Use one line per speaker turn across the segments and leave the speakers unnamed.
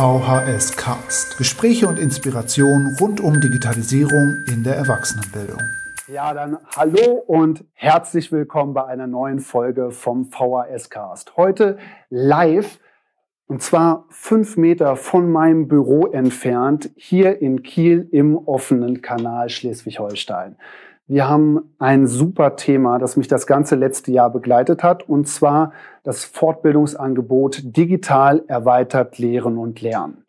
VHS Cast. Gespräche und Inspiration rund um Digitalisierung in der Erwachsenenbildung.
Ja, dann hallo und herzlich willkommen bei einer neuen Folge vom VHS Cast. Heute live und zwar fünf Meter von meinem Büro entfernt, hier in Kiel im offenen Kanal Schleswig-Holstein. Wir haben ein super Thema, das mich das ganze letzte Jahr begleitet hat, und zwar das Fortbildungsangebot Digital erweitert Lehren und Lernen.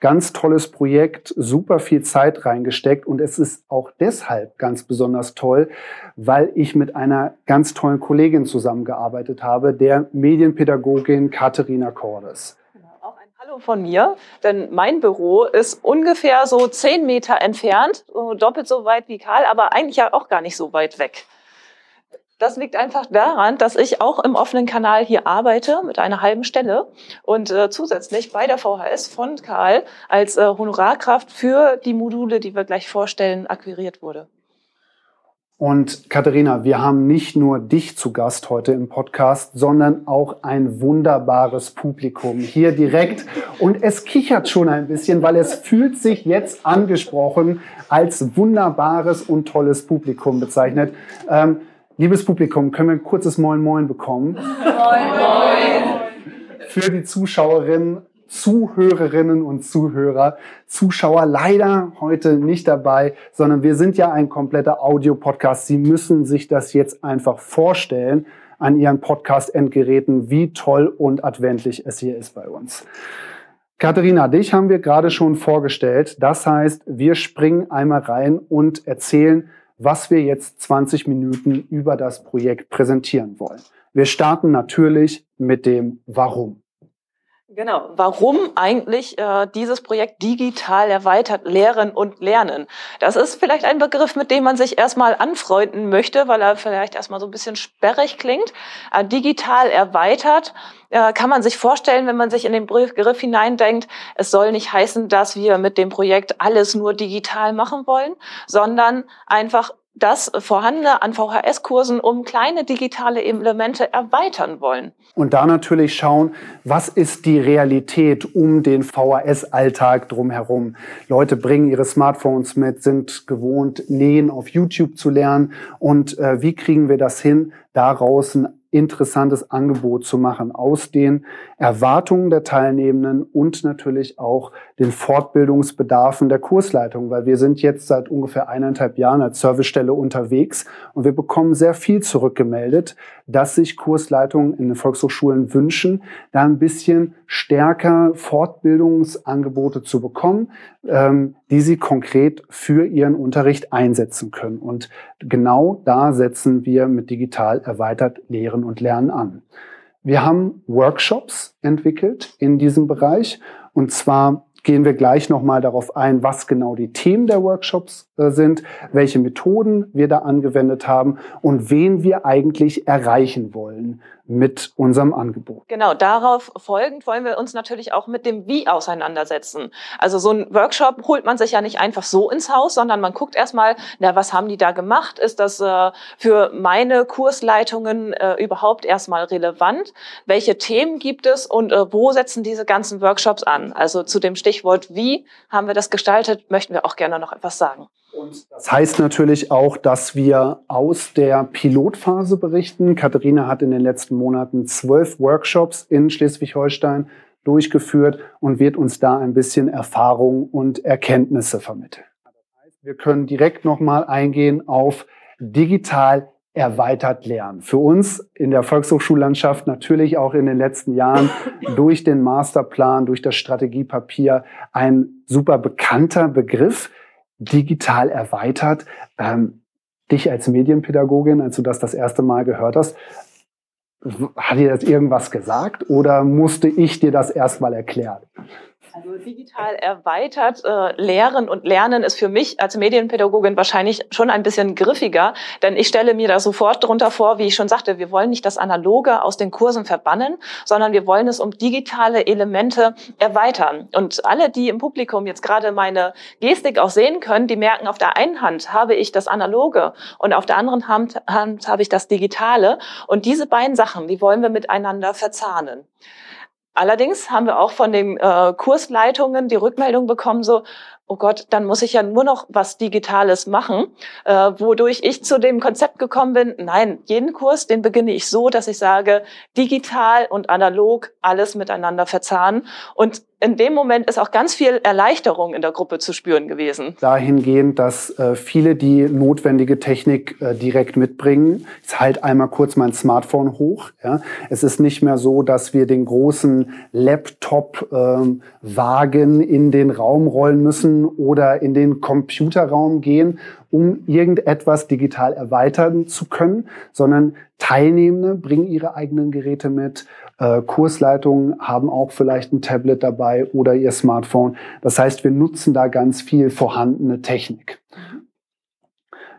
Ganz tolles Projekt, super viel Zeit reingesteckt und es ist auch deshalb ganz besonders toll, weil ich mit einer ganz tollen Kollegin zusammengearbeitet habe, der Medienpädagogin Katharina Cordes
von mir, denn mein Büro ist ungefähr so zehn Meter entfernt, doppelt so weit wie Karl, aber eigentlich ja auch gar nicht so weit weg. Das liegt einfach daran, dass ich auch im offenen Kanal hier arbeite mit einer halben Stelle und äh, zusätzlich bei der VHS von Karl als äh, Honorarkraft für die Module, die wir gleich vorstellen, akquiriert wurde.
Und Katharina, wir haben nicht nur dich zu Gast heute im Podcast, sondern auch ein wunderbares Publikum hier direkt. Und es kichert schon ein bisschen, weil es fühlt sich jetzt angesprochen als wunderbares und tolles Publikum bezeichnet. Ähm, liebes Publikum, können wir ein kurzes Moin Moin bekommen? Moin Moin! Für die Zuschauerinnen Zuhörerinnen und Zuhörer, Zuschauer leider heute nicht dabei, sondern wir sind ja ein kompletter Audio-Podcast. Sie müssen sich das jetzt einfach vorstellen an Ihren Podcast-Endgeräten, wie toll und adventlich es hier ist bei uns. Katharina, dich haben wir gerade schon vorgestellt. Das heißt, wir springen einmal rein und erzählen, was wir jetzt 20 Minuten über das Projekt präsentieren wollen. Wir starten natürlich mit dem Warum.
Genau. Warum eigentlich äh, dieses Projekt digital erweitert Lehren und Lernen? Das ist vielleicht ein Begriff, mit dem man sich erstmal anfreunden möchte, weil er vielleicht erstmal so ein bisschen sperrig klingt. Äh, digital erweitert äh, kann man sich vorstellen, wenn man sich in den Begriff hineindenkt, es soll nicht heißen, dass wir mit dem Projekt alles nur digital machen wollen, sondern einfach das Vorhandene an VHS-Kursen um kleine digitale Elemente erweitern wollen.
Und da natürlich schauen, was ist die Realität um den VHS-Alltag drumherum. Leute bringen ihre Smartphones mit, sind gewohnt, Nähen auf YouTube zu lernen. Und äh, wie kriegen wir das hin, daraus ein interessantes Angebot zu machen aus den Erwartungen der Teilnehmenden und natürlich auch den Fortbildungsbedarfen der Kursleitung, weil wir sind jetzt seit ungefähr eineinhalb Jahren als Servicestelle unterwegs und wir bekommen sehr viel zurückgemeldet, dass sich Kursleitungen in den Volkshochschulen wünschen, da ein bisschen stärker Fortbildungsangebote zu bekommen, ähm, die sie konkret für ihren Unterricht einsetzen können. Und genau da setzen wir mit digital erweitert Lehren und Lernen an. Wir haben Workshops entwickelt in diesem Bereich. Und zwar gehen wir gleich nochmal darauf ein, was genau die Themen der Workshops äh, sind, welche Methoden wir da angewendet haben und wen wir eigentlich erreichen wollen mit unserem Angebot.
Genau, darauf folgend wollen wir uns natürlich auch mit dem Wie auseinandersetzen. Also so ein Workshop holt man sich ja nicht einfach so ins Haus, sondern man guckt erstmal, na, was haben die da gemacht? Ist das äh, für meine Kursleitungen äh, überhaupt erstmal relevant? Welche Themen gibt es und äh, wo setzen diese ganzen Workshops an? Also zu dem Stichwort Wie haben wir das gestaltet, möchten wir auch gerne noch etwas sagen.
Und das heißt natürlich auch, dass wir aus der Pilotphase berichten. Katharina hat in den letzten Monaten zwölf Workshops in Schleswig-Holstein durchgeführt und wird uns da ein bisschen Erfahrung und Erkenntnisse vermitteln. Wir können direkt nochmal eingehen auf digital erweitert lernen. Für uns in der Volkshochschullandschaft natürlich auch in den letzten Jahren durch den Masterplan, durch das Strategiepapier ein super bekannter Begriff digital erweitert. Ähm, dich als Medienpädagogin, als du das das erste Mal gehört hast, hat dir das irgendwas gesagt oder musste ich dir das erstmal erklären?
Also digital erweitert äh, Lehren und Lernen ist für mich als Medienpädagogin wahrscheinlich schon ein bisschen griffiger, denn ich stelle mir da sofort darunter vor, wie ich schon sagte, wir wollen nicht das Analoge aus den Kursen verbannen, sondern wir wollen es um digitale Elemente erweitern. Und alle, die im Publikum jetzt gerade meine Gestik auch sehen können, die merken, auf der einen Hand habe ich das Analoge und auf der anderen Hand, Hand habe ich das Digitale. Und diese beiden Sachen, die wollen wir miteinander verzahnen. Allerdings haben wir auch von den äh, Kursleitungen die Rückmeldung bekommen, so, oh Gott, dann muss ich ja nur noch was Digitales machen, äh, wodurch ich zu dem Konzept gekommen bin, nein, jeden Kurs, den beginne ich so, dass ich sage, digital und analog alles miteinander verzahnen. Und in dem Moment ist auch ganz viel Erleichterung in der Gruppe zu spüren gewesen.
Dahingehend, dass äh, viele die notwendige Technik äh, direkt mitbringen. Ich halte einmal kurz mein Smartphone hoch. Es ist nicht mehr so, dass wir den großen Laptop-Wagen ähm, in den Raum rollen müssen oder in den Computerraum gehen, um irgendetwas digital erweitern zu können, sondern Teilnehmende bringen ihre eigenen Geräte mit. Äh, Kursleitungen haben auch vielleicht ein Tablet dabei oder ihr Smartphone. Das heißt, wir nutzen da ganz viel vorhandene Technik.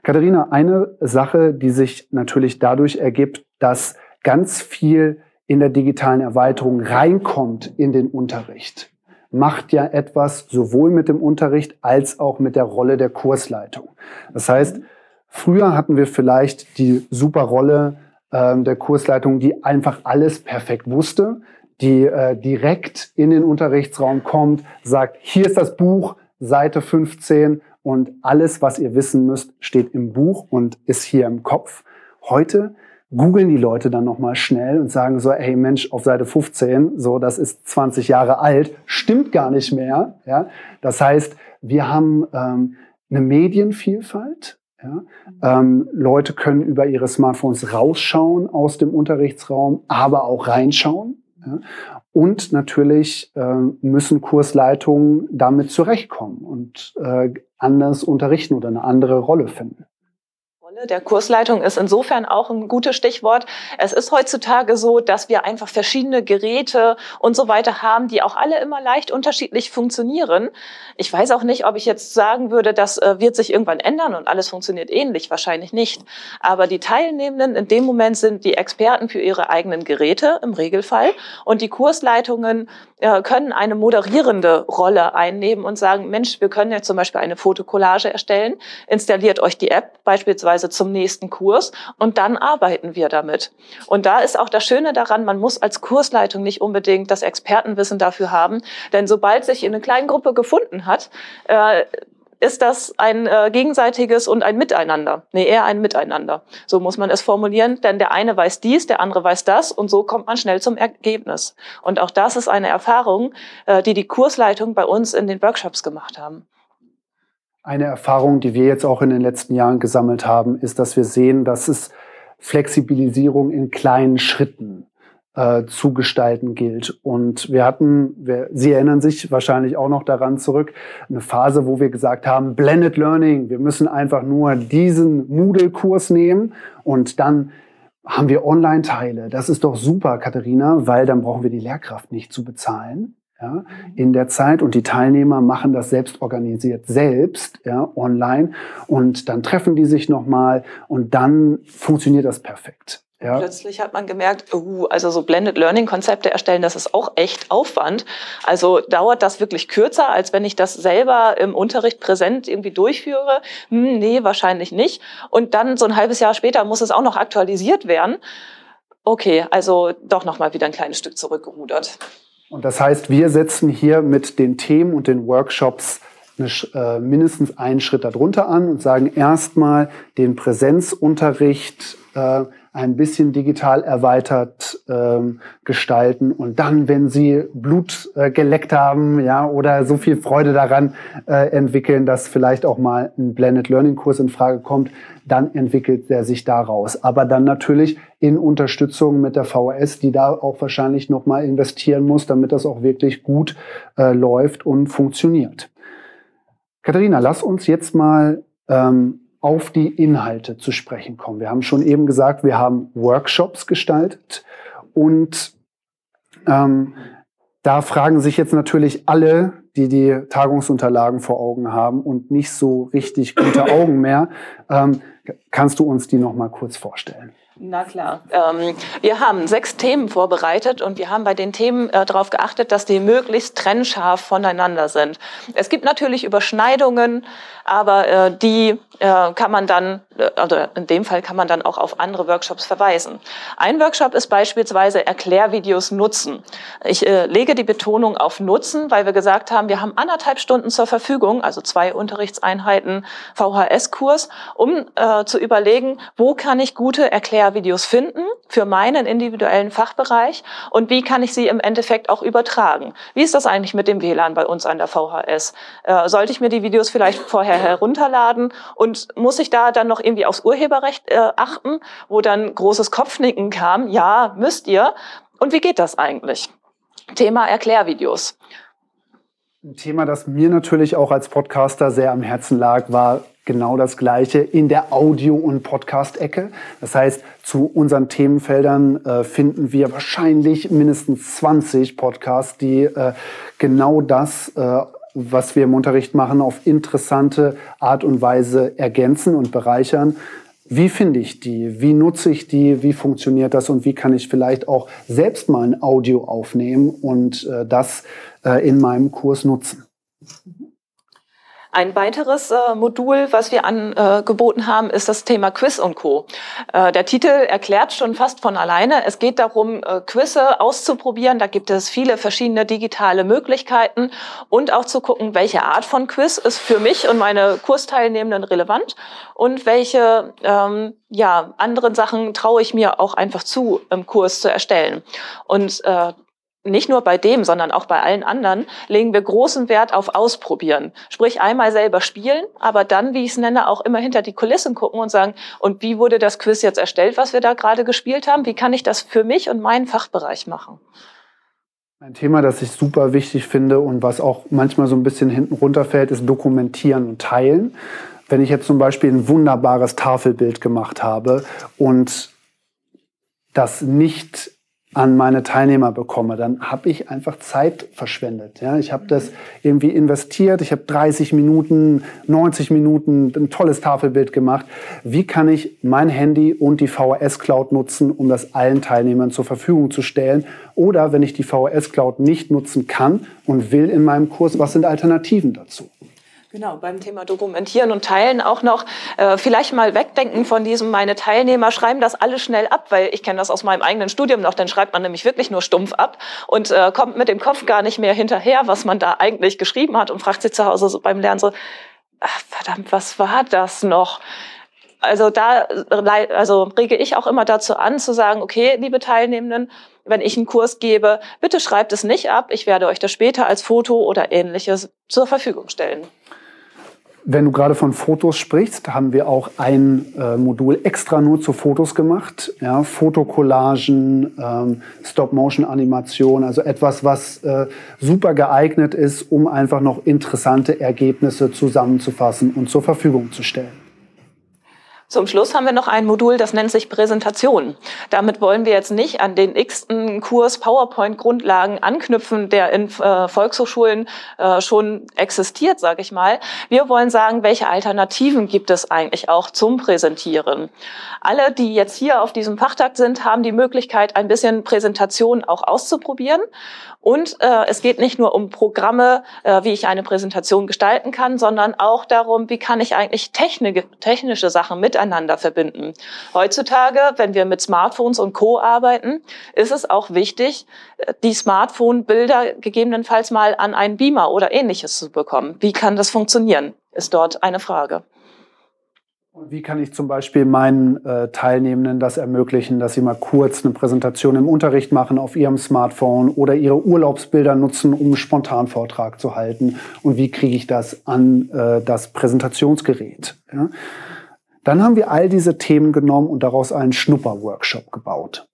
Katharina, eine Sache, die sich natürlich dadurch ergibt, dass ganz viel in der digitalen Erweiterung reinkommt in den Unterricht macht ja etwas sowohl mit dem Unterricht als auch mit der Rolle der Kursleitung. Das heißt, früher hatten wir vielleicht die super Rolle äh, der Kursleitung, die einfach alles perfekt wusste, die äh, direkt in den Unterrichtsraum kommt, sagt, hier ist das Buch, Seite 15 und alles, was ihr wissen müsst, steht im Buch und ist hier im Kopf. Heute googeln die Leute dann nochmal schnell und sagen so, hey Mensch, auf Seite 15, so, das ist 20 Jahre alt, stimmt gar nicht mehr. Ja? Das heißt, wir haben ähm, eine Medienvielfalt. Ja? Ähm, Leute können über ihre Smartphones rausschauen aus dem Unterrichtsraum, aber auch reinschauen. Ja? Und natürlich äh, müssen Kursleitungen damit zurechtkommen und äh, anders unterrichten oder eine andere Rolle finden.
Rolle der Kursleitung ist insofern auch ein gutes Stichwort. Es ist heutzutage so, dass wir einfach verschiedene Geräte und so weiter haben, die auch alle immer leicht unterschiedlich funktionieren. Ich weiß auch nicht, ob ich jetzt sagen würde, das äh, wird sich irgendwann ändern und alles funktioniert ähnlich. Wahrscheinlich nicht. Aber die Teilnehmenden in dem Moment sind die Experten für ihre eigenen Geräte im Regelfall und die Kursleitungen äh, können eine moderierende Rolle einnehmen und sagen, Mensch, wir können jetzt zum Beispiel eine Fotokollage erstellen, installiert euch die App beispielsweise zum nächsten Kurs und dann arbeiten wir damit. Und da ist auch das Schöne daran, man muss als Kursleitung nicht unbedingt das Expertenwissen dafür haben, denn sobald sich in eine kleine Gruppe gefunden hat, äh, ist das ein äh, gegenseitiges und ein Miteinander. Nee, eher ein Miteinander. So muss man es formulieren, denn der eine weiß dies, der andere weiß das und so kommt man schnell zum Ergebnis. Und auch das ist eine Erfahrung, äh, die die Kursleitung bei uns in den Workshops gemacht haben.
Eine Erfahrung, die wir jetzt auch in den letzten Jahren gesammelt haben, ist, dass wir sehen, dass es Flexibilisierung in kleinen Schritten äh, zu gestalten gilt. Und wir hatten, wir, Sie erinnern sich wahrscheinlich auch noch daran zurück, eine Phase, wo wir gesagt haben, Blended Learning, wir müssen einfach nur diesen Moodle-Kurs nehmen und dann haben wir Online-Teile. Das ist doch super, Katharina, weil dann brauchen wir die Lehrkraft nicht zu bezahlen. Ja, in der Zeit und die Teilnehmer machen das selbst organisiert selbst ja, online und dann treffen die sich nochmal und dann funktioniert das perfekt.
Ja. Plötzlich hat man gemerkt, uh, also so Blended Learning Konzepte erstellen, das ist auch echt Aufwand. Also dauert das wirklich kürzer, als wenn ich das selber im Unterricht präsent irgendwie durchführe? Hm, nee, wahrscheinlich nicht. Und dann so ein halbes Jahr später muss es auch noch aktualisiert werden. Okay, also doch noch mal wieder ein kleines Stück zurückgerudert.
Und das heißt, wir setzen hier mit den Themen und den Workshops eine, äh, mindestens einen Schritt darunter an und sagen erstmal den Präsenzunterricht äh, ein bisschen digital erweitert ähm, gestalten und dann, wenn sie Blut äh, geleckt haben, ja, oder so viel Freude daran äh, entwickeln, dass vielleicht auch mal ein Blended Learning Kurs in Frage kommt, dann entwickelt er sich daraus. Aber dann natürlich in Unterstützung mit der VHS, die da auch wahrscheinlich noch mal investieren muss, damit das auch wirklich gut äh, läuft und funktioniert. Katharina, lass uns jetzt mal ähm, auf die Inhalte zu sprechen kommen. Wir haben schon eben gesagt, wir haben Workshops gestaltet und ähm, da fragen sich jetzt natürlich alle, die die Tagungsunterlagen vor Augen haben und nicht so richtig gute Augen mehr. Ähm, kannst du uns die noch mal kurz vorstellen?
Na klar. Ähm, wir haben sechs Themen vorbereitet und wir haben bei den Themen äh, darauf geachtet, dass die möglichst trennscharf voneinander sind. Es gibt natürlich Überschneidungen, aber äh, die äh, kann man dann, äh, also in dem Fall kann man dann auch auf andere Workshops verweisen. Ein Workshop ist beispielsweise Erklärvideos nutzen. Ich äh, lege die Betonung auf Nutzen, weil wir gesagt haben, wir haben anderthalb Stunden zur Verfügung, also zwei Unterrichtseinheiten VHS-Kurs, um äh, zu überlegen, wo kann ich gute Erklärvideos Lehrvideos finden für meinen individuellen Fachbereich und wie kann ich sie im Endeffekt auch übertragen? Wie ist das eigentlich mit dem WLAN bei uns an der VHS? Äh, sollte ich mir die Videos vielleicht vorher herunterladen und muss ich da dann noch irgendwie aufs Urheberrecht äh, achten, wo dann großes Kopfnicken kam? Ja, müsst ihr. Und wie geht das eigentlich? Thema Erklärvideos.
Ein Thema, das mir natürlich auch als Podcaster sehr am Herzen lag, war genau das Gleiche in der Audio- und Podcast-Ecke. Das heißt, zu unseren Themenfeldern äh, finden wir wahrscheinlich mindestens 20 Podcasts, die äh, genau das, äh, was wir im Unterricht machen, auf interessante Art und Weise ergänzen und bereichern. Wie finde ich die? Wie nutze ich die? Wie funktioniert das? Und wie kann ich vielleicht auch selbst mal ein Audio aufnehmen und äh, das äh, in meinem Kurs nutzen?
Ein weiteres äh, Modul, was wir angeboten äh, haben, ist das Thema Quiz und Co. Äh, der Titel erklärt schon fast von alleine. Es geht darum, äh, Quizze auszuprobieren. Da gibt es viele verschiedene digitale Möglichkeiten und auch zu gucken, welche Art von Quiz ist für mich und meine Kursteilnehmenden relevant und welche ähm, ja, anderen Sachen traue ich mir auch einfach zu, im Kurs zu erstellen. Und äh, nicht nur bei dem, sondern auch bei allen anderen, legen wir großen Wert auf Ausprobieren. Sprich, einmal selber spielen, aber dann, wie ich es nenne, auch immer hinter die Kulissen gucken und sagen, und wie wurde das Quiz jetzt erstellt, was wir da gerade gespielt haben? Wie kann ich das für mich und meinen Fachbereich machen?
Ein Thema, das ich super wichtig finde und was auch manchmal so ein bisschen hinten runterfällt, ist Dokumentieren und Teilen. Wenn ich jetzt zum Beispiel ein wunderbares Tafelbild gemacht habe und das nicht an meine Teilnehmer bekomme, dann habe ich einfach Zeit verschwendet. Ja, ich habe das irgendwie investiert, ich habe 30 Minuten, 90 Minuten ein tolles Tafelbild gemacht. Wie kann ich mein Handy und die VHS Cloud nutzen, um das allen Teilnehmern zur Verfügung zu stellen? Oder wenn ich die VHS Cloud nicht nutzen kann und will in meinem Kurs, was sind Alternativen dazu?
Genau, beim Thema Dokumentieren und Teilen auch noch äh, vielleicht mal wegdenken von diesem, meine Teilnehmer schreiben das alle schnell ab, weil ich kenne das aus meinem eigenen Studium noch, dann schreibt man nämlich wirklich nur stumpf ab und äh, kommt mit dem Kopf gar nicht mehr hinterher, was man da eigentlich geschrieben hat und fragt sich zu Hause so beim Lernen so, ach, verdammt, was war das noch? Also da also rege ich auch immer dazu an, zu sagen, okay, liebe Teilnehmenden, wenn ich einen Kurs gebe, bitte schreibt es nicht ab. Ich werde euch das später als Foto oder ähnliches zur Verfügung stellen.
Wenn du gerade von Fotos sprichst, haben wir auch ein äh, Modul extra nur zu Fotos gemacht. Ja, Fotocollagen, ähm, Stop-Motion-Animation, also etwas, was äh, super geeignet ist, um einfach noch interessante Ergebnisse zusammenzufassen und zur Verfügung zu stellen.
Zum Schluss haben wir noch ein Modul, das nennt sich Präsentation. Damit wollen wir jetzt nicht an den x-ten Kurs PowerPoint-Grundlagen anknüpfen, der in äh, Volkshochschulen äh, schon existiert, sage ich mal. Wir wollen sagen, welche Alternativen gibt es eigentlich auch zum Präsentieren. Alle, die jetzt hier auf diesem Fachtag sind, haben die Möglichkeit, ein bisschen Präsentation auch auszuprobieren. Und äh, es geht nicht nur um Programme, äh, wie ich eine Präsentation gestalten kann, sondern auch darum, wie kann ich eigentlich technische Sachen miteinander verbinden. Heutzutage, wenn wir mit Smartphones und Co arbeiten, ist es auch wichtig, äh, die Smartphone-Bilder gegebenenfalls mal an einen Beamer oder ähnliches zu bekommen. Wie kann das funktionieren? Ist dort eine Frage.
Und wie kann ich zum Beispiel meinen äh, Teilnehmenden das ermöglichen, dass sie mal kurz eine Präsentation im Unterricht machen auf ihrem Smartphone oder ihre Urlaubsbilder nutzen, um einen Spontanvortrag zu halten? Und wie kriege ich das an äh, das Präsentationsgerät? Ja? Dann haben wir all diese Themen genommen und daraus einen Schnupper-Workshop gebaut.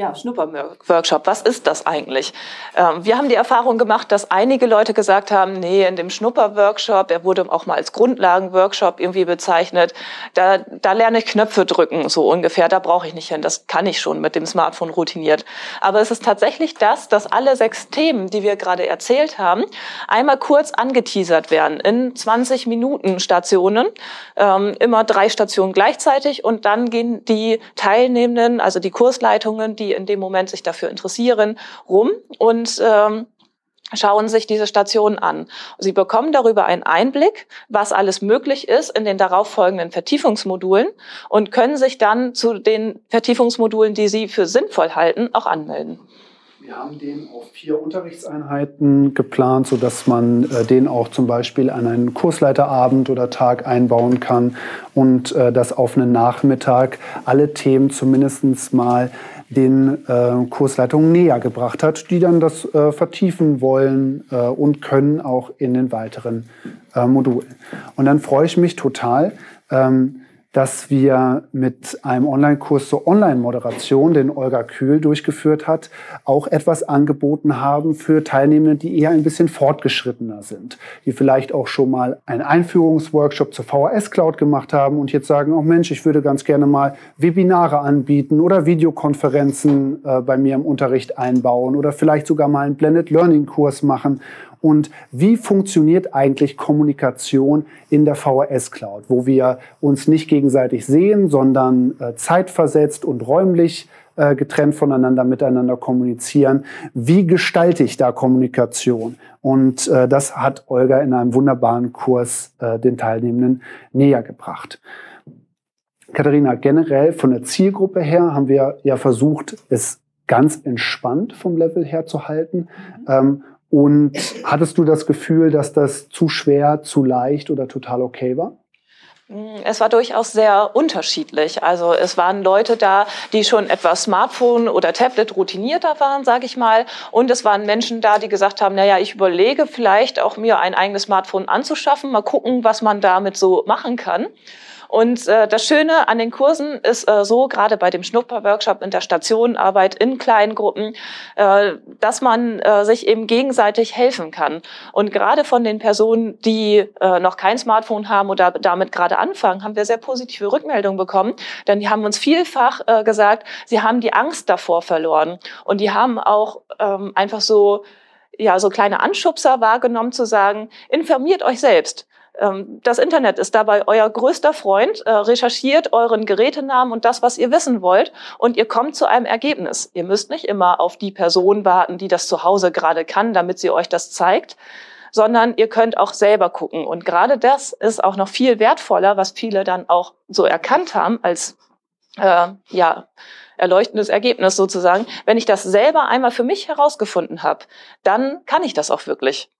Ja, Schnupperworkshop. Was ist das eigentlich? Ähm, wir haben die Erfahrung gemacht, dass einige Leute gesagt haben, nee, in dem Schnupperworkshop, er wurde auch mal als Grundlagenworkshop irgendwie bezeichnet, da, da lerne ich Knöpfe drücken, so ungefähr, da brauche ich nicht hin, das kann ich schon mit dem Smartphone routiniert. Aber es ist tatsächlich das, dass alle sechs Themen, die wir gerade erzählt haben, einmal kurz angeteasert werden in 20 Minuten Stationen, ähm, immer drei Stationen gleichzeitig und dann gehen die Teilnehmenden, also die Kursleitungen, die in dem Moment sich dafür interessieren, rum und ähm, schauen sich diese Stationen an. Sie bekommen darüber einen Einblick, was alles möglich ist in den darauffolgenden Vertiefungsmodulen und können sich dann zu den Vertiefungsmodulen, die Sie für sinnvoll halten, auch anmelden.
Wir haben den auf vier Unterrichtseinheiten geplant, sodass man äh, den auch zum Beispiel an einen Kursleiterabend oder Tag einbauen kann und äh, dass auf einen Nachmittag alle Themen zumindest mal den äh, Kursleitungen näher gebracht hat, die dann das äh, vertiefen wollen äh, und können auch in den weiteren äh, Modulen. Und dann freue ich mich total, ähm, dass wir mit einem Online-Kurs zur Online-Moderation, den Olga Kühl durchgeführt hat, auch etwas angeboten haben für Teilnehmende, die eher ein bisschen fortgeschrittener sind, die vielleicht auch schon mal einen Einführungsworkshop zur VHS-Cloud gemacht haben und jetzt sagen, oh Mensch, ich würde ganz gerne mal Webinare anbieten oder Videokonferenzen äh, bei mir im Unterricht einbauen oder vielleicht sogar mal einen Blended Learning-Kurs machen und wie funktioniert eigentlich Kommunikation in der VHS Cloud, wo wir uns nicht gegenseitig sehen, sondern äh, zeitversetzt und räumlich äh, getrennt voneinander miteinander kommunizieren. Wie gestalte ich da Kommunikation? Und äh, das hat Olga in einem wunderbaren Kurs äh, den Teilnehmenden näher gebracht. Katharina, generell von der Zielgruppe her haben wir ja versucht, es ganz entspannt vom Level her zu halten. Ähm, und hattest du das Gefühl, dass das zu schwer, zu leicht oder total okay war?
Es war durchaus sehr unterschiedlich. Also es waren Leute da, die schon etwas Smartphone oder Tablet routinierter waren, sage ich mal. Und es waren Menschen da, die gesagt haben, naja, ich überlege vielleicht auch mir ein eigenes Smartphone anzuschaffen, mal gucken, was man damit so machen kann. Und äh, das Schöne an den Kursen ist äh, so, gerade bei dem Schnupper-Workshop in der Stationenarbeit in kleinen Gruppen, äh, dass man äh, sich eben gegenseitig helfen kann. Und gerade von den Personen, die äh, noch kein Smartphone haben oder damit gerade anfangen, haben wir sehr positive Rückmeldungen bekommen. Denn die haben uns vielfach äh, gesagt, sie haben die Angst davor verloren. Und die haben auch ähm, einfach so ja, so kleine Anschubser wahrgenommen zu sagen, informiert euch selbst. Ähm, das Internet ist dabei euer größter Freund. Äh, recherchiert euren Gerätenamen und das, was ihr wissen wollt, und ihr kommt zu einem Ergebnis. Ihr müsst nicht immer auf die Person warten, die das zu Hause gerade kann, damit sie euch das zeigt, sondern ihr könnt auch selber gucken. Und gerade das ist auch noch viel wertvoller, was viele dann auch so erkannt haben als äh, ja erleuchtendes Ergebnis sozusagen. Wenn ich das selber einmal für mich herausgefunden habe, dann kann ich das auch wirklich.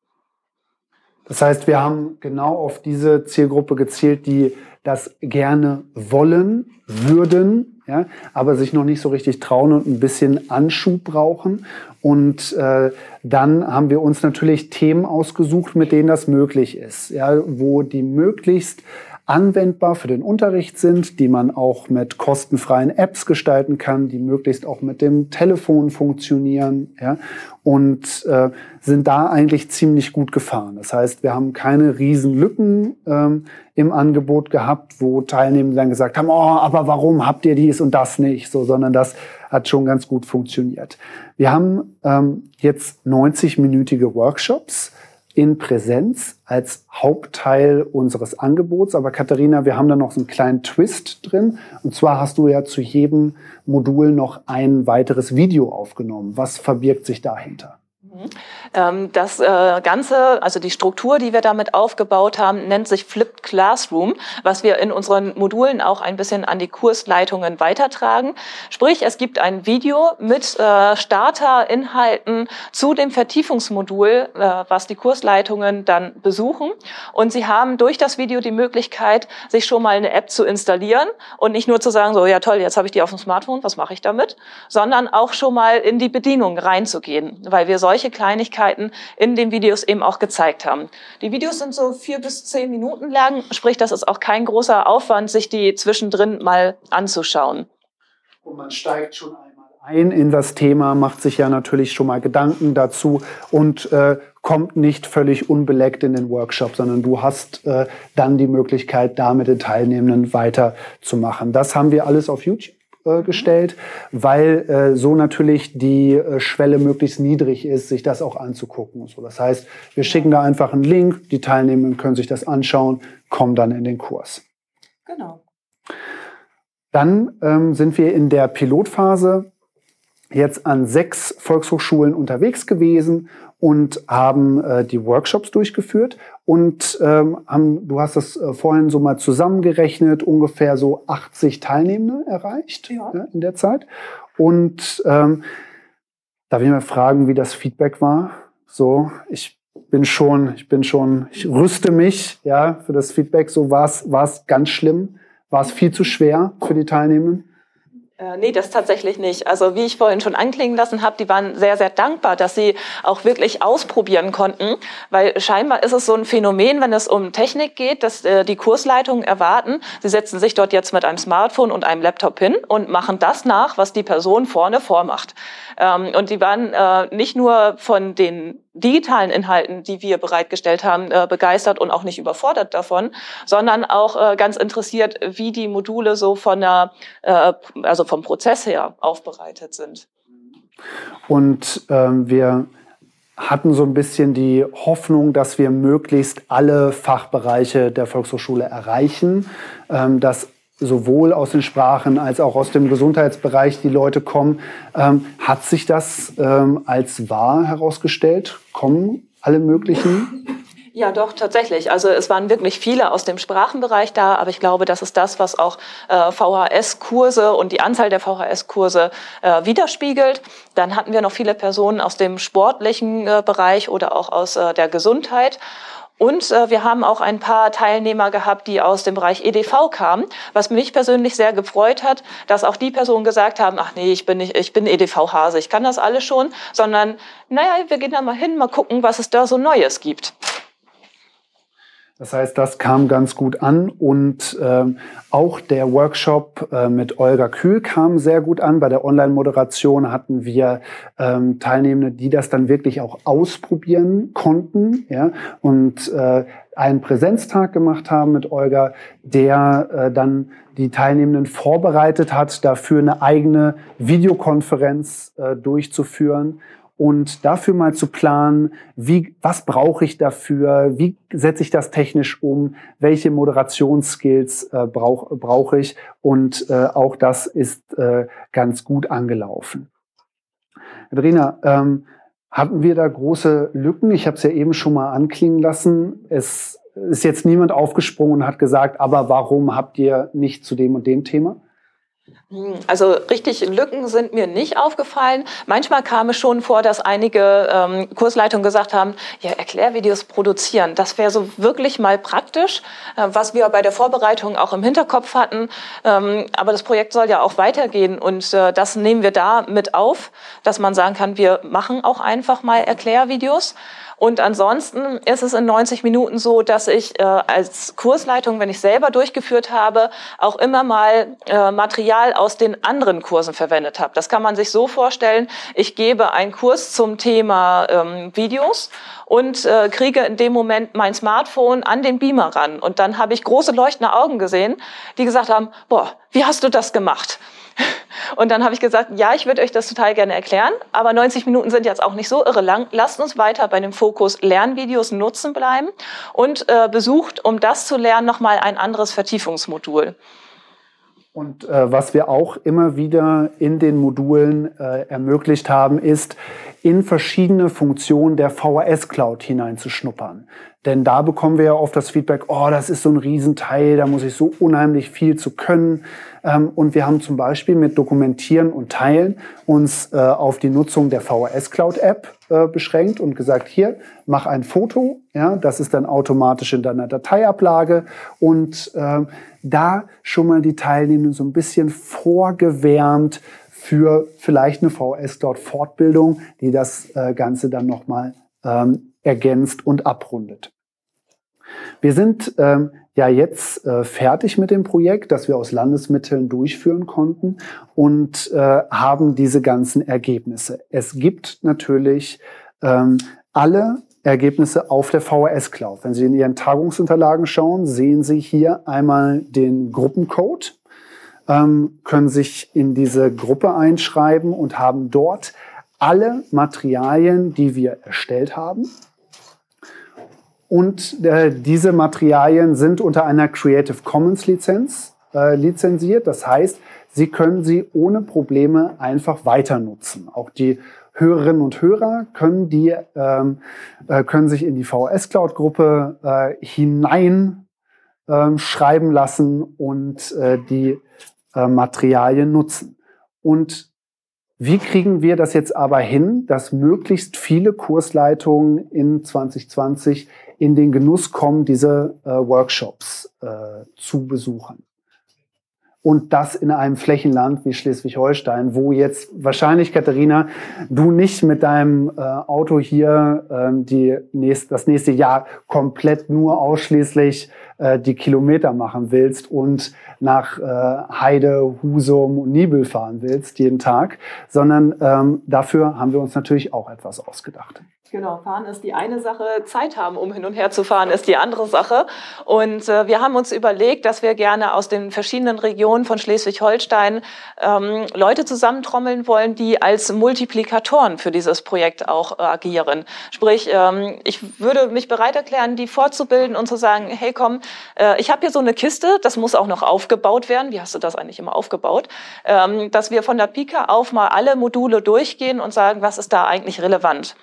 Das heißt, wir haben genau auf diese Zielgruppe gezielt, die das gerne wollen, würden, ja, aber sich noch nicht so richtig trauen und ein bisschen Anschub brauchen. Und äh, dann haben wir uns natürlich Themen ausgesucht, mit denen das möglich ist, ja, wo die möglichst anwendbar für den Unterricht sind, die man auch mit kostenfreien Apps gestalten kann, die möglichst auch mit dem Telefon funktionieren ja, und äh, sind da eigentlich ziemlich gut gefahren. Das heißt, wir haben keine riesen Lücken ähm, im Angebot gehabt, wo Teilnehmer dann gesagt haben, oh, aber warum habt ihr dies und das nicht, so, sondern das hat schon ganz gut funktioniert. Wir haben ähm, jetzt 90-minütige Workshops in Präsenz als Hauptteil unseres Angebots. Aber Katharina, wir haben da noch so einen kleinen Twist drin. Und zwar hast du ja zu jedem Modul noch ein weiteres Video aufgenommen. Was verbirgt sich dahinter?
Ähm, das äh, Ganze, also die Struktur, die wir damit aufgebaut haben, nennt sich Flipped Classroom, was wir in unseren Modulen auch ein bisschen an die Kursleitungen weitertragen. Sprich, es gibt ein Video mit äh, Starterinhalten zu dem Vertiefungsmodul, äh, was die Kursleitungen dann besuchen. Und sie haben durch das Video die Möglichkeit, sich schon mal eine App zu installieren und nicht nur zu sagen, so ja toll, jetzt habe ich die auf dem Smartphone, was mache ich damit, sondern auch schon mal in die Bedienung reinzugehen, weil wir solche Kleinigkeiten in den Videos eben auch gezeigt haben. Die Videos sind so vier bis zehn Minuten lang, sprich, das ist auch kein großer Aufwand, sich die zwischendrin mal anzuschauen.
Und man steigt schon einmal ein in das Thema, macht sich ja natürlich schon mal Gedanken dazu und äh, kommt nicht völlig unbeleckt in den Workshop, sondern du hast äh, dann die Möglichkeit, da mit den Teilnehmenden weiterzumachen. Das haben wir alles auf YouTube äh, gestellt, weil äh, so natürlich die äh, Schwelle möglichst niedrig ist, sich das auch anzugucken. So, das heißt, wir schicken da einfach einen Link, die Teilnehmenden können sich das anschauen, kommen dann in den Kurs.
Genau.
Dann ähm, sind wir in der Pilotphase jetzt an sechs Volkshochschulen unterwegs gewesen und haben äh, die Workshops durchgeführt und ähm, haben, du hast das äh, vorhin so mal zusammengerechnet, ungefähr so 80 Teilnehmende erreicht ja. Ja, in der Zeit. Und ähm, darf ich mal fragen, wie das Feedback war? So, ich bin schon, ich bin schon, ich rüste mich ja für das Feedback. So war es, war es ganz schlimm, war es viel zu schwer für die Teilnehmenden?
Äh, nee, das tatsächlich nicht. Also wie ich vorhin schon anklingen lassen habe, die waren sehr, sehr dankbar, dass sie auch wirklich ausprobieren konnten, weil scheinbar ist es so ein Phänomen, wenn es um Technik geht, dass äh, die Kursleitungen erwarten, sie setzen sich dort jetzt mit einem Smartphone und einem Laptop hin und machen das nach, was die Person vorne vormacht. Ähm, und die waren äh, nicht nur von den digitalen Inhalten, die wir bereitgestellt haben, äh, begeistert und auch nicht überfordert davon, sondern auch äh, ganz interessiert, wie die Module so von der, äh, also vom Prozess her aufbereitet sind.
Und ähm, wir hatten so ein bisschen die Hoffnung, dass wir möglichst alle Fachbereiche der Volkshochschule erreichen, ähm, dass sowohl aus den Sprachen als auch aus dem Gesundheitsbereich die Leute kommen. Ähm, hat sich das ähm, als wahr herausgestellt? Kommen alle möglichen?
Ja, doch, tatsächlich. Also es waren wirklich viele aus dem Sprachenbereich da, aber ich glaube, das ist das, was auch äh, VHS-Kurse und die Anzahl der VHS-Kurse äh, widerspiegelt. Dann hatten wir noch viele Personen aus dem sportlichen äh, Bereich oder auch aus äh, der Gesundheit. Und äh, wir haben auch ein paar Teilnehmer gehabt, die aus dem Bereich EDV kamen, was mich persönlich sehr gefreut hat, dass auch die Personen gesagt haben, ach nee, ich bin nicht, ich bin EDV-Hase, ich kann das alles schon, sondern naja, wir gehen da mal hin, mal gucken, was es da so Neues gibt.
Das heißt, das kam ganz gut an und ähm, auch der Workshop äh, mit Olga Kühl kam sehr gut an. Bei der Online-Moderation hatten wir ähm, Teilnehmende, die das dann wirklich auch ausprobieren konnten ja, und äh, einen Präsenztag gemacht haben mit Olga, der äh, dann die Teilnehmenden vorbereitet hat, dafür eine eigene Videokonferenz äh, durchzuführen und dafür mal zu planen, wie, was brauche ich dafür, wie setze ich das technisch um, welche Moderationsskills äh, brauche brauch ich und äh, auch das ist äh, ganz gut angelaufen. Adrina, ähm, hatten wir da große Lücken? Ich habe es ja eben schon mal anklingen lassen. Es ist jetzt niemand aufgesprungen und hat gesagt, aber warum habt ihr nicht zu dem und dem Thema?
Also richtig Lücken sind mir nicht aufgefallen. Manchmal kam es schon vor, dass einige ähm, Kursleitungen gesagt haben, ja, Erklärvideos produzieren, das wäre so wirklich mal praktisch, äh, was wir bei der Vorbereitung auch im Hinterkopf hatten. Ähm, aber das Projekt soll ja auch weitergehen und äh, das nehmen wir da mit auf, dass man sagen kann, wir machen auch einfach mal Erklärvideos. Und ansonsten ist es in 90 Minuten so, dass ich äh, als Kursleitung, wenn ich selber durchgeführt habe, auch immer mal äh, Material aus den anderen Kursen verwendet habe. Das kann man sich so vorstellen, ich gebe einen Kurs zum Thema ähm, Videos und äh, kriege in dem Moment mein Smartphone an den Beamer ran. Und dann habe ich große leuchtende Augen gesehen, die gesagt haben, boah, wie hast du das gemacht? Und dann habe ich gesagt, ja, ich würde euch das total gerne erklären, aber 90 Minuten sind jetzt auch nicht so irre lang. Lasst uns weiter bei dem Fokus Lernvideos nutzen bleiben und äh, besucht, um das zu lernen, nochmal ein anderes Vertiefungsmodul.
Und äh, was wir auch immer wieder in den Modulen äh, ermöglicht haben, ist, in verschiedene Funktionen der VHS Cloud hineinzuschnuppern. Denn da bekommen wir ja oft das Feedback, oh, das ist so ein Riesenteil, da muss ich so unheimlich viel zu können. Ähm, und wir haben zum Beispiel mit Dokumentieren und Teilen uns äh, auf die Nutzung der VHS Cloud App äh, beschränkt und gesagt, hier, mach ein Foto, ja, das ist dann automatisch in deiner Dateiablage und ähm, da schon mal die Teilnehmenden so ein bisschen vorgewärmt für vielleicht eine VHS Cloud Fortbildung, die das äh, Ganze dann nochmal ähm, ergänzt und abrundet. Wir sind ähm, ja jetzt äh, fertig mit dem Projekt, das wir aus Landesmitteln durchführen konnten und äh, haben diese ganzen Ergebnisse. Es gibt natürlich ähm, alle Ergebnisse auf der VHS Cloud. Wenn Sie in Ihren Tagungsunterlagen schauen, sehen Sie hier einmal den Gruppencode, ähm, können sich in diese Gruppe einschreiben und haben dort alle Materialien, die wir erstellt haben. Und äh, diese Materialien sind unter einer Creative Commons Lizenz äh, lizenziert. Das heißt, Sie können sie ohne Probleme einfach weiter nutzen. Auch die Hörerinnen und Hörer können die ähm, äh, können sich in die VHS Cloud Gruppe äh, hinein ähm, schreiben lassen und äh, die äh, Materialien nutzen. Und wie kriegen wir das jetzt aber hin, dass möglichst viele Kursleitungen in 2020 in den Genuss kommen, diese äh, Workshops äh, zu besuchen? und das in einem Flächenland wie Schleswig-Holstein, wo jetzt wahrscheinlich, Katharina, du nicht mit deinem äh, Auto hier ähm, die nächst, das nächste Jahr komplett nur ausschließlich äh, die Kilometer machen willst und nach äh, Heide, Husum und Nibel fahren willst jeden Tag, sondern ähm, dafür haben wir uns natürlich auch etwas ausgedacht.
Genau, fahren ist die eine Sache, Zeit haben, um hin und her zu fahren, ist die andere Sache. Und äh, wir haben uns überlegt, dass wir gerne aus den verschiedenen Regionen von Schleswig-Holstein ähm, Leute zusammentrommeln wollen, die als Multiplikatoren für dieses Projekt auch äh, agieren. Sprich, ähm, ich würde mich bereit erklären, die fortzubilden und zu sagen, hey komm, äh, ich habe hier so eine Kiste, das muss auch noch aufgebaut werden. Wie hast du das eigentlich immer aufgebaut? Ähm, dass wir von der Pika auf mal alle Module durchgehen und sagen, was ist da eigentlich relevant.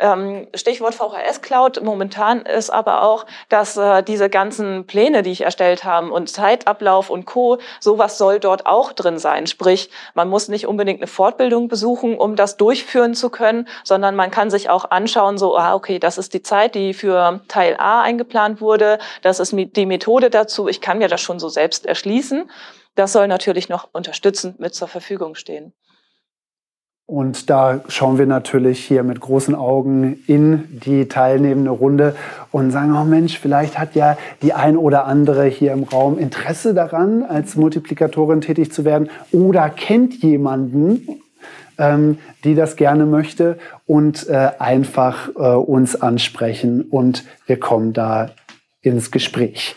Ähm, Stichwort VHS Cloud momentan ist aber auch, dass äh, diese ganzen Pläne, die ich erstellt habe und Zeitablauf und Co, sowas soll dort auch drin sein. Sprich, man muss nicht unbedingt eine Fortbildung besuchen, um das durchführen zu können, sondern man kann sich auch anschauen, so, ah, okay, das ist die Zeit, die für Teil A eingeplant wurde, das ist die Methode dazu, ich kann mir das schon so selbst erschließen. Das soll natürlich noch unterstützend mit zur Verfügung stehen.
Und da schauen wir natürlich hier mit großen Augen in die teilnehmende Runde und sagen, oh Mensch, vielleicht hat ja die ein oder andere hier im Raum Interesse daran, als Multiplikatorin tätig zu werden oder kennt jemanden, ähm, die das gerne möchte und äh, einfach äh, uns ansprechen und wir kommen da ins Gespräch.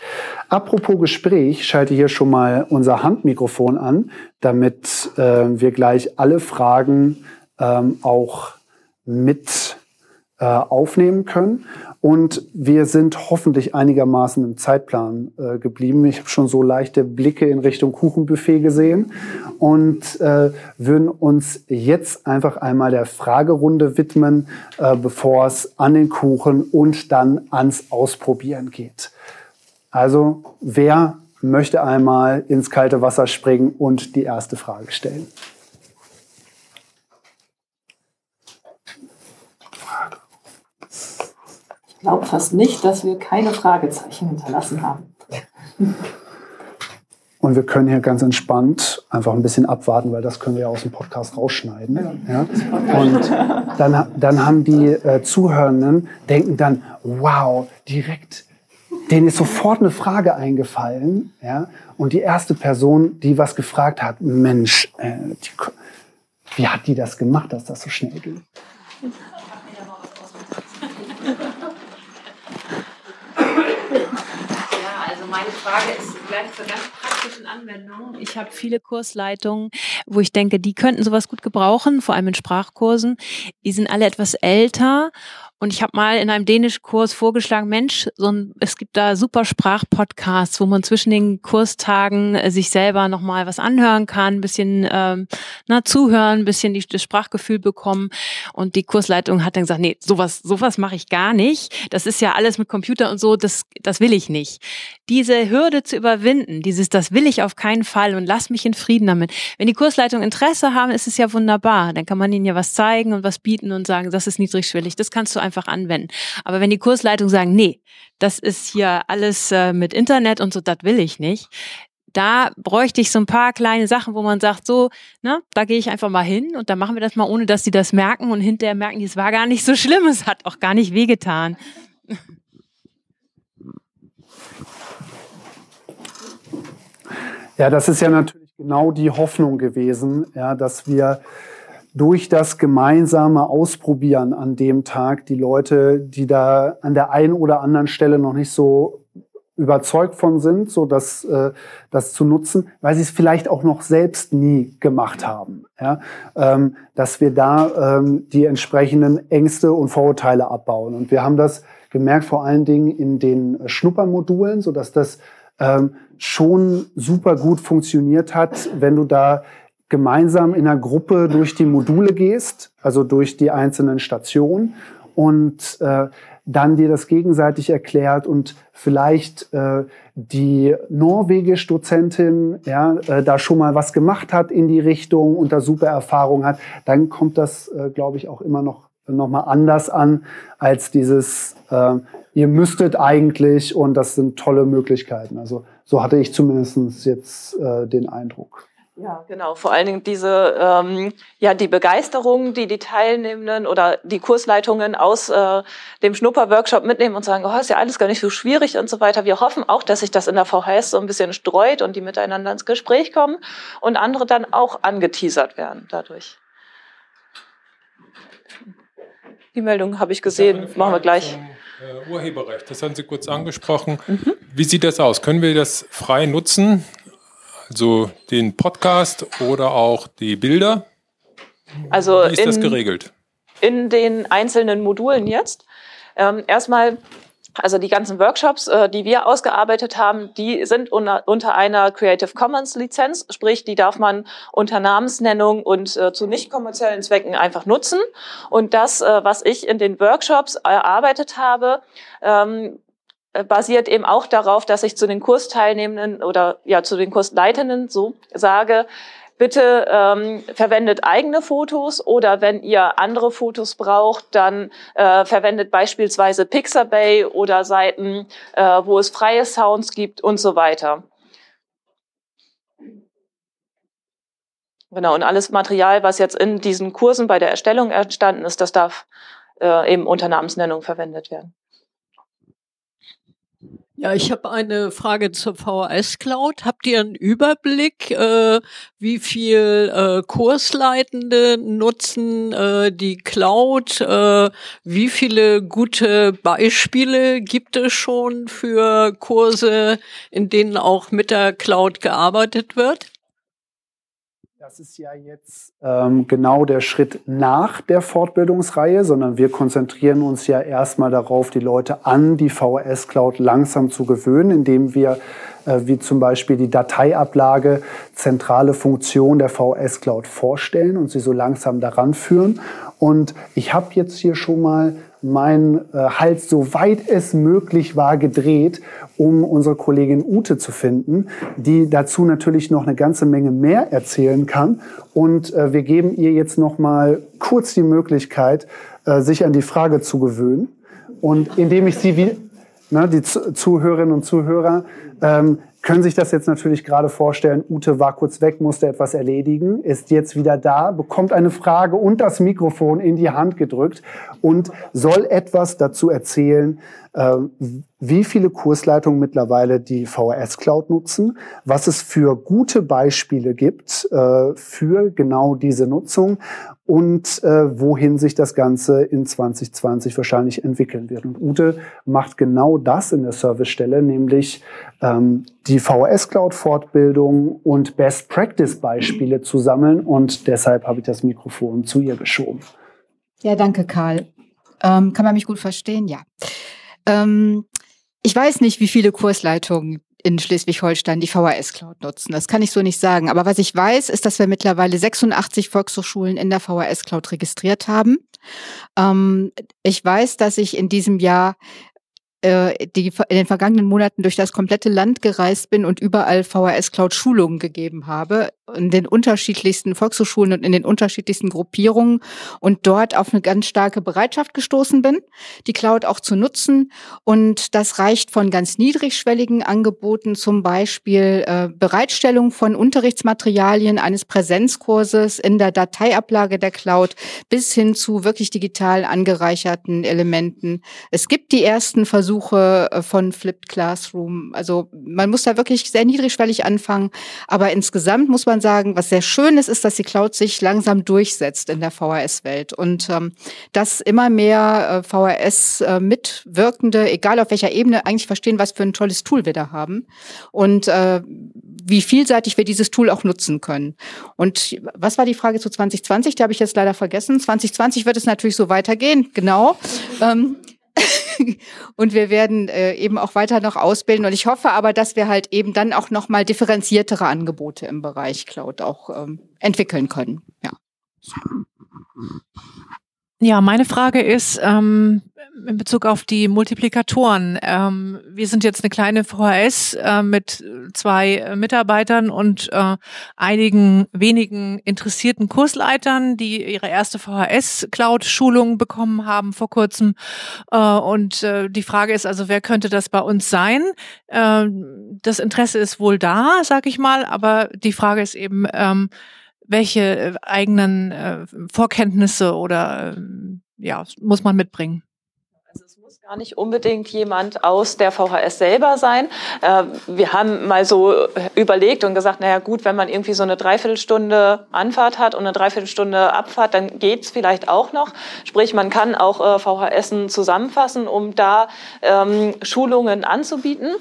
Apropos Gespräch, schalte hier schon mal unser Handmikrofon an, damit äh, wir gleich alle Fragen ähm, auch mit äh, aufnehmen können. Und wir sind hoffentlich einigermaßen im Zeitplan äh, geblieben. Ich habe schon so leichte Blicke in Richtung Kuchenbuffet gesehen und äh, würden uns jetzt einfach einmal der Fragerunde widmen, äh, bevor es an den Kuchen und dann ans Ausprobieren geht. Also wer möchte einmal ins kalte Wasser springen und die erste Frage stellen?
Ich glaube fast nicht, dass wir keine Fragezeichen hinterlassen haben.
Und wir können hier ganz entspannt einfach ein bisschen abwarten, weil das können wir ja aus dem Podcast rausschneiden. Ja. ja? Und dann, dann haben die äh, Zuhörenden, denken dann, wow, direkt denen ist sofort eine Frage eingefallen, ja, und die erste Person, die was gefragt hat, Mensch, äh, die, wie hat die das gemacht, dass das so schnell ging?
Also meine Frage ist gleich zur ganz praktischen Anwendung. Ich habe viele Kursleitungen, wo ich denke, die könnten sowas gut gebrauchen, vor allem in Sprachkursen. Die sind alle etwas älter und ich habe mal in einem Dänischkurs vorgeschlagen, Mensch, so ein, es gibt da super Sprachpodcasts, wo man zwischen den Kurstagen äh, sich selber nochmal was anhören kann, ein bisschen ähm, na, zuhören, ein bisschen die, das Sprachgefühl bekommen. Und die Kursleitung hat dann gesagt, nee, sowas, sowas mache ich gar nicht. Das ist ja alles mit Computer und so, das, das will ich nicht. Diese Hürde zu überwinden, dieses, das will ich auf keinen Fall und lass mich in Frieden damit. Wenn die Kursleitung Interesse haben, ist es ja wunderbar. Dann kann man ihnen ja was zeigen und was bieten und sagen, das ist niedrigschwellig, das kannst du einfach einfach anwenden. Aber wenn die Kursleitung sagen, nee, das ist hier alles äh, mit Internet und so, das will ich nicht, da bräuchte ich so ein paar kleine Sachen, wo man sagt, so, ne, da gehe ich einfach mal hin und dann machen wir das mal, ohne dass sie das merken und hinterher merken, es war gar nicht so schlimm, es hat auch gar nicht wehgetan.
Ja, das ist ja natürlich genau die Hoffnung gewesen, ja, dass wir durch das gemeinsame Ausprobieren an dem Tag die Leute, die da an der einen oder anderen Stelle noch nicht so überzeugt von sind, so dass äh, das zu nutzen, weil sie es vielleicht auch noch selbst nie gemacht haben, ja, ähm, dass wir da ähm, die entsprechenden Ängste und Vorurteile abbauen. Und wir haben das gemerkt vor allen Dingen in den Schnuppermodulen, so dass das ähm, schon super gut funktioniert hat, wenn du da gemeinsam in einer Gruppe durch die Module gehst, also durch die einzelnen Stationen und äh, dann dir das gegenseitig erklärt und vielleicht äh, die norwegische Dozentin ja, äh, da schon mal was gemacht hat in die Richtung und da super Erfahrung hat, dann kommt das, äh, glaube ich, auch immer noch noch mal anders an als dieses äh, ihr müsstet eigentlich und das sind tolle Möglichkeiten. Also so hatte ich zumindest jetzt äh, den Eindruck.
Ja, genau. Vor allen Dingen diese, ähm, ja, die Begeisterung, die die Teilnehmenden oder die Kursleitungen aus äh, dem Schnupperworkshop mitnehmen und sagen, oh, ist ja alles gar nicht so schwierig und so weiter. Wir hoffen auch, dass sich das in der VHS so ein bisschen streut und die miteinander ins Gespräch kommen und andere dann auch angeteasert werden dadurch. Die Meldung habe ich gesehen, machen wir gleich.
Zum, äh, Urheberrecht, das haben Sie kurz angesprochen. Mhm. Wie sieht das aus? Können wir das frei nutzen? Also den Podcast oder auch die Bilder?
Also
Wie ist
in,
das geregelt?
In den einzelnen Modulen jetzt. Ähm, erstmal also die ganzen Workshops, äh, die wir ausgearbeitet haben, die sind unter, einer Creative Commons Lizenz, sprich, die darf man unter Namensnennung und äh, zu nicht kommerziellen Zwecken einfach nutzen. Und das, äh, was ich in den Workshops erarbeitet habe, ähm, äh, basiert eben auch darauf, dass ich zu den Kursteilnehmenden oder ja zu den Kursleitenden so sage, bitte ähm, verwendet eigene Fotos oder wenn ihr andere Fotos braucht, dann äh, verwendet beispielsweise Pixabay oder Seiten, äh, wo es freie Sounds gibt und so weiter. Genau, und alles Material, was jetzt in diesen Kursen bei der Erstellung entstanden ist, das darf äh, eben unter Namensnennung verwendet werden.
Ja, ich habe eine Frage zur VHS Cloud. Habt ihr einen Überblick, äh, wie viel äh, Kursleitende nutzen äh, die Cloud? Äh, wie viele gute Beispiele gibt es schon für Kurse, in denen auch mit der Cloud gearbeitet wird?
Das ist ja jetzt ähm, genau der Schritt nach der Fortbildungsreihe, sondern wir konzentrieren uns ja erstmal darauf, die Leute an die VHS Cloud langsam zu gewöhnen, indem wir äh, wie zum Beispiel die Dateiablage zentrale Funktion der VHS Cloud vorstellen und sie so langsam daran führen. Und ich habe jetzt hier schon mal mein äh, Hals, soweit es möglich war, gedreht, um unsere Kollegin Ute zu finden, die dazu natürlich noch eine ganze Menge mehr erzählen kann. Und äh, wir geben ihr jetzt noch mal kurz die Möglichkeit, äh, sich an die Frage zu gewöhnen. Und indem ich sie wie ne, die Zuhörerinnen und Zuhörer ähm, können sich das jetzt natürlich gerade vorstellen. Ute war kurz weg, musste etwas erledigen, ist jetzt wieder da, bekommt eine Frage und das Mikrofon in die Hand gedrückt und soll etwas dazu erzählen, äh, wie viele Kursleitungen mittlerweile die VHS Cloud nutzen, was es für gute Beispiele gibt äh, für genau diese Nutzung und äh, wohin sich das Ganze in 2020 wahrscheinlich entwickeln wird. Und Ute macht genau das in der Servicestelle, nämlich ähm, die VHS Cloud Fortbildung und Best Practice Beispiele zu sammeln und deshalb habe ich das Mikrofon zu ihr geschoben.
Ja, danke, Karl. Ähm, kann man mich gut verstehen? Ja. Ähm, ich weiß nicht, wie viele Kursleitungen in Schleswig-Holstein die VHS Cloud nutzen. Das kann ich so nicht sagen. Aber was ich weiß, ist, dass wir mittlerweile 86 Volkshochschulen in der VHS Cloud registriert haben. Ähm, ich weiß, dass ich in diesem Jahr äh, die in den vergangenen Monaten durch das komplette Land gereist bin und überall VHS Cloud Schulungen gegeben habe, in den unterschiedlichsten Volkshochschulen und in den unterschiedlichsten Gruppierungen und dort auf eine ganz starke Bereitschaft gestoßen bin, die Cloud auch zu nutzen. Und das reicht von ganz niedrigschwelligen Angeboten, zum Beispiel äh, Bereitstellung von Unterrichtsmaterialien eines Präsenzkurses in der Dateiablage der Cloud bis hin zu wirklich digital angereicherten Elementen. Es gibt die ersten Versuche, Versuche äh, von Flipped Classroom. Also man muss da wirklich sehr niedrigschwellig anfangen. Aber insgesamt muss man sagen, was sehr schön ist, ist, dass die Cloud sich langsam durchsetzt in der VHS-Welt und ähm, dass immer mehr äh, VHS-Mitwirkende, äh, egal auf welcher Ebene, eigentlich verstehen, was für ein tolles Tool wir da haben und äh, wie vielseitig wir dieses Tool auch nutzen können. Und was war die Frage zu 2020? Die habe ich jetzt leider vergessen. 2020 wird es natürlich so weitergehen, genau. Ähm, und wir werden äh, eben auch weiter noch ausbilden. Und ich hoffe aber, dass wir halt eben dann auch noch mal differenziertere Angebote im Bereich Cloud auch ähm, entwickeln können. Ja.
Ja, meine Frage ist ähm, in Bezug auf die Multiplikatoren. Ähm, wir sind jetzt eine kleine VHS äh, mit zwei Mitarbeitern und äh, einigen wenigen interessierten Kursleitern, die ihre erste VHS-Cloud-Schulung bekommen haben vor kurzem. Äh, und äh, die Frage ist also, wer könnte das bei uns sein? Äh, das Interesse ist wohl da, sag ich mal, aber die Frage ist eben, ähm, welche äh, eigenen äh, Vorkenntnisse oder äh, ja, muss man mitbringen?
Also es muss gar nicht unbedingt jemand aus der VHS selber sein. Äh, wir haben mal so überlegt und gesagt, naja gut, wenn man irgendwie so eine Dreiviertelstunde Anfahrt hat und eine Dreiviertelstunde Abfahrt, dann geht's vielleicht auch noch. Sprich, man kann auch äh, VHS zusammenfassen, um da ähm, Schulungen anzubieten.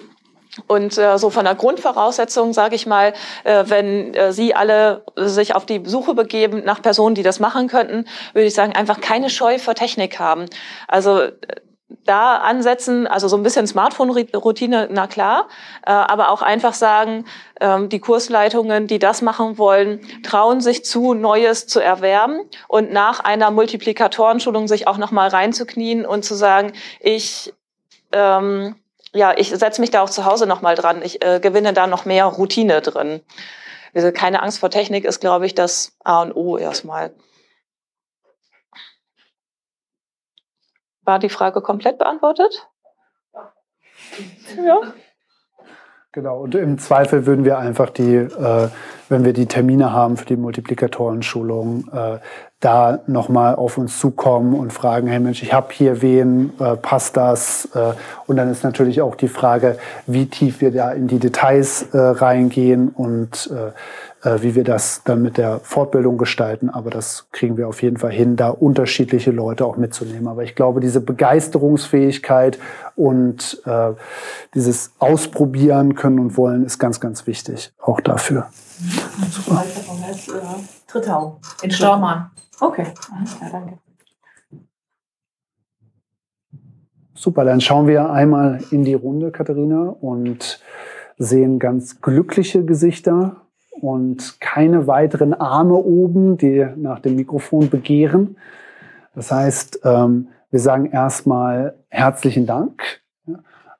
Und äh, so von der Grundvoraussetzung, sage ich mal, äh, wenn äh, Sie alle sich auf die Suche begeben nach Personen, die das machen könnten, würde ich sagen, einfach keine Scheu vor Technik haben. Also äh, da ansetzen, also so ein bisschen Smartphone-Routine, na klar, äh, aber auch einfach sagen, ähm, die Kursleitungen, die das machen wollen, trauen sich zu, Neues zu erwerben und nach einer Multiplikatorenschulung sich auch nochmal reinzuknien und zu sagen, ich ähm, ja, ich setze mich da auch zu Hause nochmal dran. Ich äh, gewinne da noch mehr Routine drin. Also keine Angst vor Technik ist, glaube ich, das A und O erstmal. War die Frage komplett beantwortet?
Ja. Genau, und im Zweifel würden wir einfach die, äh, wenn wir die Termine haben für die Multiplikatorenschulung, äh, da nochmal auf uns zukommen und fragen, hey Mensch, ich habe hier wen, äh, passt das? Äh, und dann ist natürlich auch die Frage, wie tief wir da in die Details äh, reingehen und äh, äh, wie wir das dann mit der Fortbildung gestalten. Aber das kriegen wir auf jeden Fall hin, da unterschiedliche Leute auch mitzunehmen. Aber ich glaube, diese Begeisterungsfähigkeit und äh, dieses Ausprobieren können und wollen ist ganz, ganz wichtig, auch dafür.
Super. Trittau in Stormann. Okay, alles klar, danke.
Super, dann schauen wir einmal in die Runde, Katharina, und sehen ganz glückliche Gesichter und keine weiteren Arme oben, die nach dem Mikrofon begehren. Das heißt, ähm, wir sagen erstmal herzlichen Dank,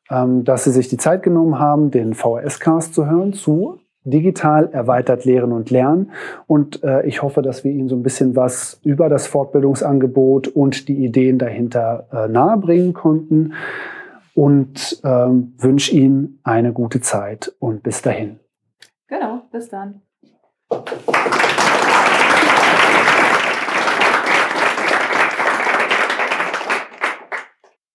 ähm, dass Sie sich die Zeit genommen haben, den VHS-Cast zu hören zu digital erweitert lehren und lernen. Und äh, ich hoffe, dass wir Ihnen so ein bisschen was über das Fortbildungsangebot und die Ideen dahinter äh, nahebringen konnten. Und ähm, wünsche Ihnen eine gute Zeit und bis dahin.
Genau, bis dann.